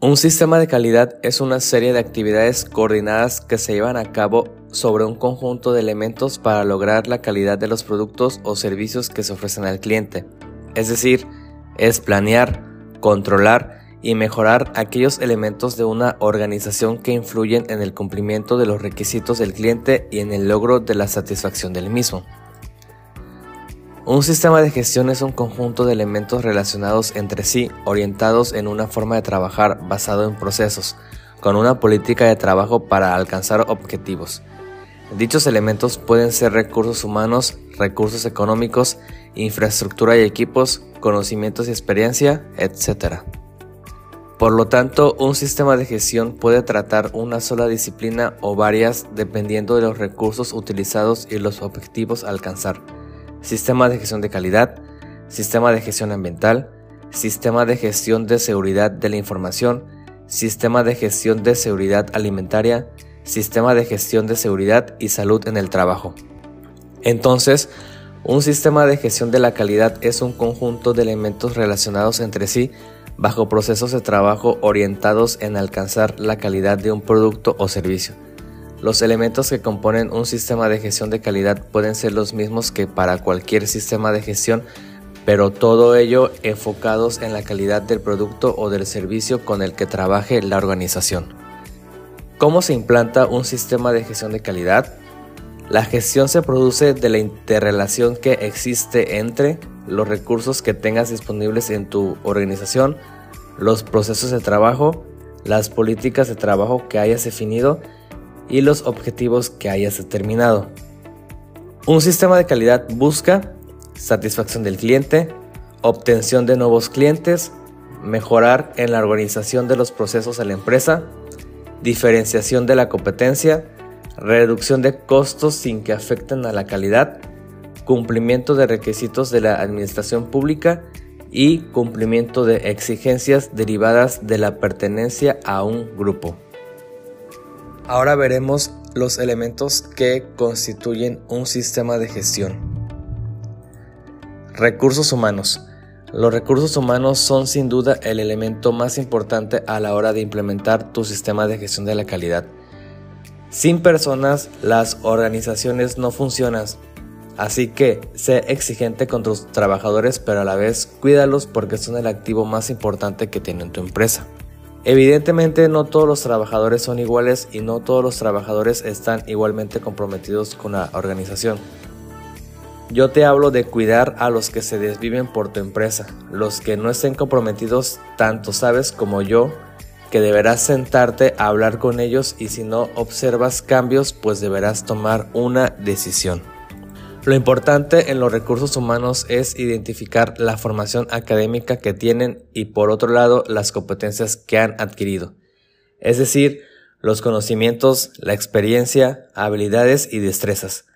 Un sistema de calidad es una serie de actividades coordinadas que se llevan a cabo sobre un conjunto de elementos para lograr la calidad de los productos o servicios que se ofrecen al cliente. Es decir, es planear, controlar y mejorar aquellos elementos de una organización que influyen en el cumplimiento de los requisitos del cliente y en el logro de la satisfacción del mismo. Un sistema de gestión es un conjunto de elementos relacionados entre sí, orientados en una forma de trabajar basado en procesos, con una política de trabajo para alcanzar objetivos. Dichos elementos pueden ser recursos humanos, recursos económicos, infraestructura y equipos, conocimientos y experiencia, etc. Por lo tanto, un sistema de gestión puede tratar una sola disciplina o varias dependiendo de los recursos utilizados y los objetivos a alcanzar sistema de gestión de calidad, sistema de gestión ambiental, sistema de gestión de seguridad de la información, sistema de gestión de seguridad alimentaria, sistema de gestión de seguridad y salud en el trabajo. Entonces, un sistema de gestión de la calidad es un conjunto de elementos relacionados entre sí bajo procesos de trabajo orientados en alcanzar la calidad de un producto o servicio. Los elementos que componen un sistema de gestión de calidad pueden ser los mismos que para cualquier sistema de gestión, pero todo ello enfocados en la calidad del producto o del servicio con el que trabaje la organización. ¿Cómo se implanta un sistema de gestión de calidad? La gestión se produce de la interrelación que existe entre los recursos que tengas disponibles en tu organización, los procesos de trabajo, las políticas de trabajo que hayas definido y los objetivos que hayas determinado. Un sistema de calidad busca satisfacción del cliente, obtención de nuevos clientes, mejorar en la organización de los procesos de la empresa, diferenciación de la competencia, reducción de costos sin que afecten a la calidad, cumplimiento de requisitos de la administración pública y cumplimiento de exigencias derivadas de la pertenencia a un grupo. Ahora veremos los elementos que constituyen un sistema de gestión. Recursos humanos. Los recursos humanos son sin duda el elemento más importante a la hora de implementar tu sistema de gestión de la calidad. Sin personas, las organizaciones no funcionan, así que sé exigente con tus trabajadores, pero a la vez cuídalos porque son el activo más importante que tiene tu empresa. Evidentemente no todos los trabajadores son iguales y no todos los trabajadores están igualmente comprometidos con la organización. Yo te hablo de cuidar a los que se desviven por tu empresa, los que no estén comprometidos tanto sabes como yo que deberás sentarte a hablar con ellos y si no observas cambios pues deberás tomar una decisión. Lo importante en los recursos humanos es identificar la formación académica que tienen y por otro lado las competencias que han adquirido. Es decir, los conocimientos, la experiencia, habilidades y destrezas.